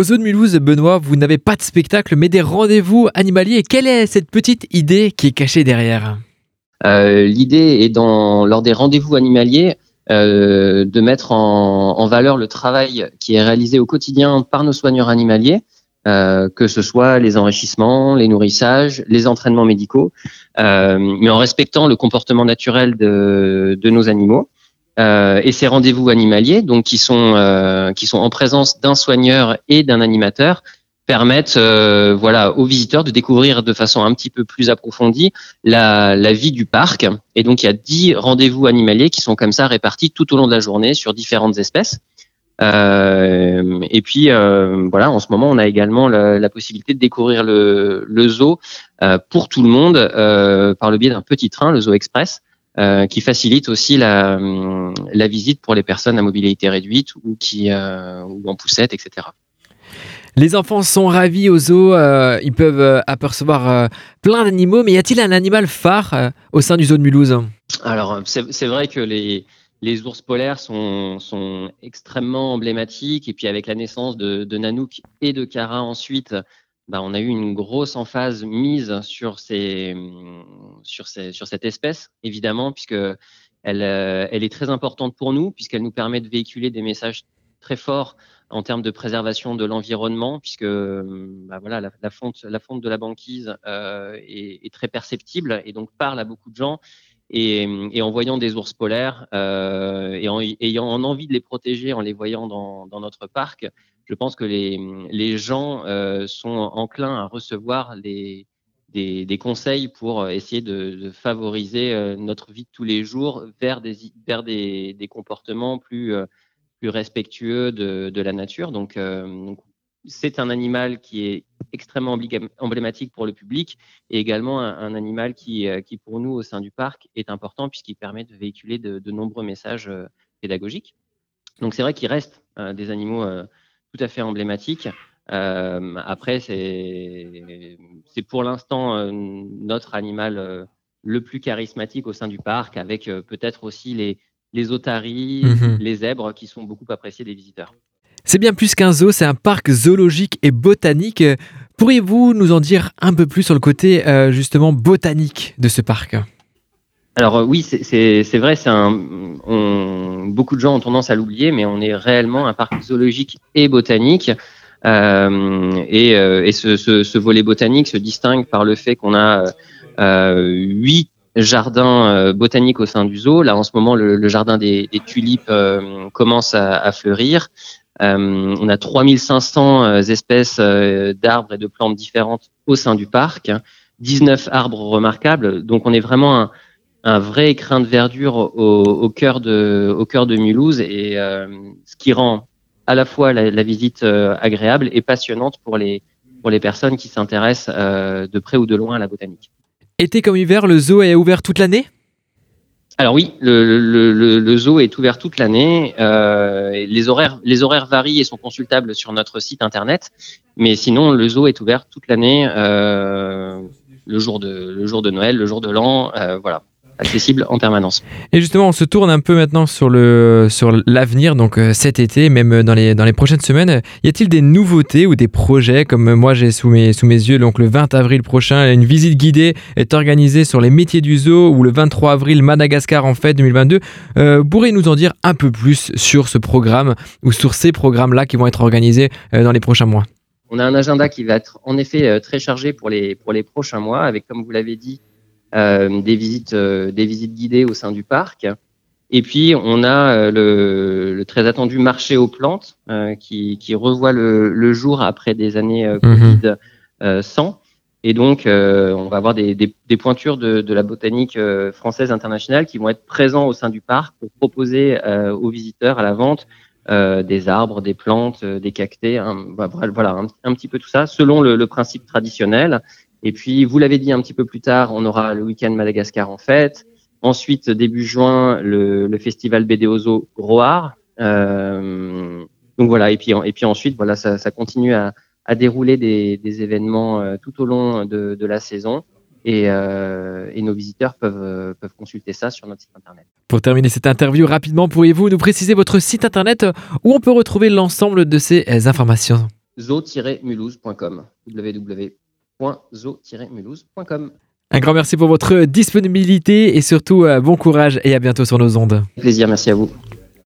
Au zoo de Mulhouse, Benoît, vous n'avez pas de spectacle, mais des rendez-vous animaliers. quelle est cette petite idée qui est cachée derrière euh, L'idée est lors des rendez-vous animaliers euh, de mettre en, valeur le travail qui est réalisé au quotidien par nos soigneurs animaliers, euh, que ce soit les enrichissements, les nourrissages, les entraînements médicaux, mais en respectant le comportement naturel de nos animaux. Euh, et ces rendez-vous animaliers, donc qui sont euh, qui sont en présence d'un soigneur et d'un animateur, permettent euh, voilà aux visiteurs de découvrir de façon un petit peu plus approfondie la, la vie du parc. Et donc il y a dix rendez-vous animaliers qui sont comme ça répartis tout au long de la journée sur différentes espèces. Euh, et puis voilà, en ce moment, on a également la, possibilité de découvrir le, le zoo pour tout le monde par le biais d'un petit train, le zoo express, euh, qui facilite aussi la, la, visite pour les personnes à mobilité réduite ou qui euh, ou en poussette, etc. Les enfants sont ravis au zoo, euh, ils peuvent apercevoir plein d'animaux, mais y a-t-il un animal phare au sein du zoo de Mulhouse? Alors, c'est vrai que les, les ours polaires sont, sont, extrêmement emblématiques, et puis avec la naissance de, de Nanook et de Kara ensuite, bah, on a eu une grosse emphase mise sur, cette espèce, évidemment, puisque euh, elle est très importante pour nous, puisqu'elle nous permet de véhiculer des messages très forts en termes de préservation de l'environnement, puisque bah, voilà, la, fonte, de la banquise euh, est, très perceptible et donc parle à beaucoup de gens. Et, et en voyant des ours polaires euh, et en ayant envie de les protéger en les voyant dans, notre parc, je pense que les, les gens euh, sont enclins à recevoir des, conseils pour essayer de, favoriser euh, notre vie de tous les jours vers des, comportements plus, euh, respectueux de, la nature. Donc c'est un animal qui est extrêmement emblématique pour le public et également un, un, animal qui, qui, pour nous, au sein du parc, est important puisqu'il permet de véhiculer de, de, nombreux messages pédagogiques. Donc c'est vrai qu'il reste des animaux tout à fait emblématique. Euh, après, c'est pour l'instant euh, notre animal euh, le plus charismatique au sein du parc, avec euh, peut-être aussi les, les otaries, mmh. les zèbres qui sont beaucoup appréciés des visiteurs. C'est bien plus qu'un zoo, c'est un parc zoologique et botanique. Pourriez-vous nous en dire un peu plus sur le côté euh, justement botanique de ce parc? Alors euh, oui, c'est vrai, un, beaucoup de gens ont tendance à l'oublier, mais on est réellement un parc zoologique et botanique. Euh, et, ce, volet botanique se distingue par le fait qu'on a huit jardins botaniques au sein du zoo. Là, en ce moment, le, jardin des, tulipes commence à fleurir. On a 3500 espèces d'arbres et de plantes différentes au sein du parc, 19 arbres remarquables. Donc, on est vraiment un, vrai écrin de verdure au, cœur de Mulhouse et euh, ce qui rend à la fois la, visite euh, agréable et passionnante pour les personnes qui s'intéressent euh, de près ou de loin à la botanique. Été comme hiver, le zoo est ouvert toute l'année? Alors oui, le, le, zoo est ouvert toute l'année. Euh, les horaires, varient et sont consultables sur notre site internet. Mais sinon, le zoo est ouvert toute l'année, euh, le jour de le jour de Noël, le jour de l'an, euh, voilà accessible en permanence. Et justement, on se tourne un peu maintenant sur le sur l'avenir, donc euh, cet été, même dans les dans les prochaines semaines. Y a-t-il des nouveautés ou des projets? Comme moi j'ai sous mes sous mes yeux donc le 20 avril prochain, une visite guidée est organisée sur les métiers du zoo ou le 23 avril Madagascar en fête 2022. Euh, pourriez nous en dire un peu plus sur ce programme ou sur ces programmes là qui vont être organisés euh, dans les prochains mois? On a un agenda qui va être en effet euh, très chargé pour les pour les prochains mois avec comme vous l'avez dit euh, des visites, euh, des visites guidées au sein du parc. Et puis on a euh, le, le, très attendu marché aux plantes qui, qui, revoit le, le, jour après des années mhm. Covid mmh. 100. Et donc, euh, on va avoir des, des, des pointures de, de, la botanique euh, française internationale qui vont être présents au sein du parc pour proposer euh, aux visiteurs à la vente des arbres, des plantes, des cactés, hein, voilà, un, un, petit peu tout ça, selon le, le principe traditionnel. Et puis, vous l'avez dit un petit peu plus tard, on aura le week-end Madagascar en fête. Ensuite, début juin, le, le festival BDOZO Groar. Euh, donc voilà, et puis, et puis ensuite, voilà, ça, ça continue à, à dérouler des, des événements euh, tout au long de, de la saison. Et, euh, et, nos visiteurs peuvent, euh, peuvent consulter ça sur notre site internet. Pour terminer cette interview rapidement, pourriez-vous nous préciser votre site internet où on peut retrouver l'ensemble de ces informations? zo-mulhouse.com. www.zo-mulhouse.com. Un grand merci pour votre disponibilité et surtout bon courage et à bientôt sur nos ondes. Plaisir, merci à vous.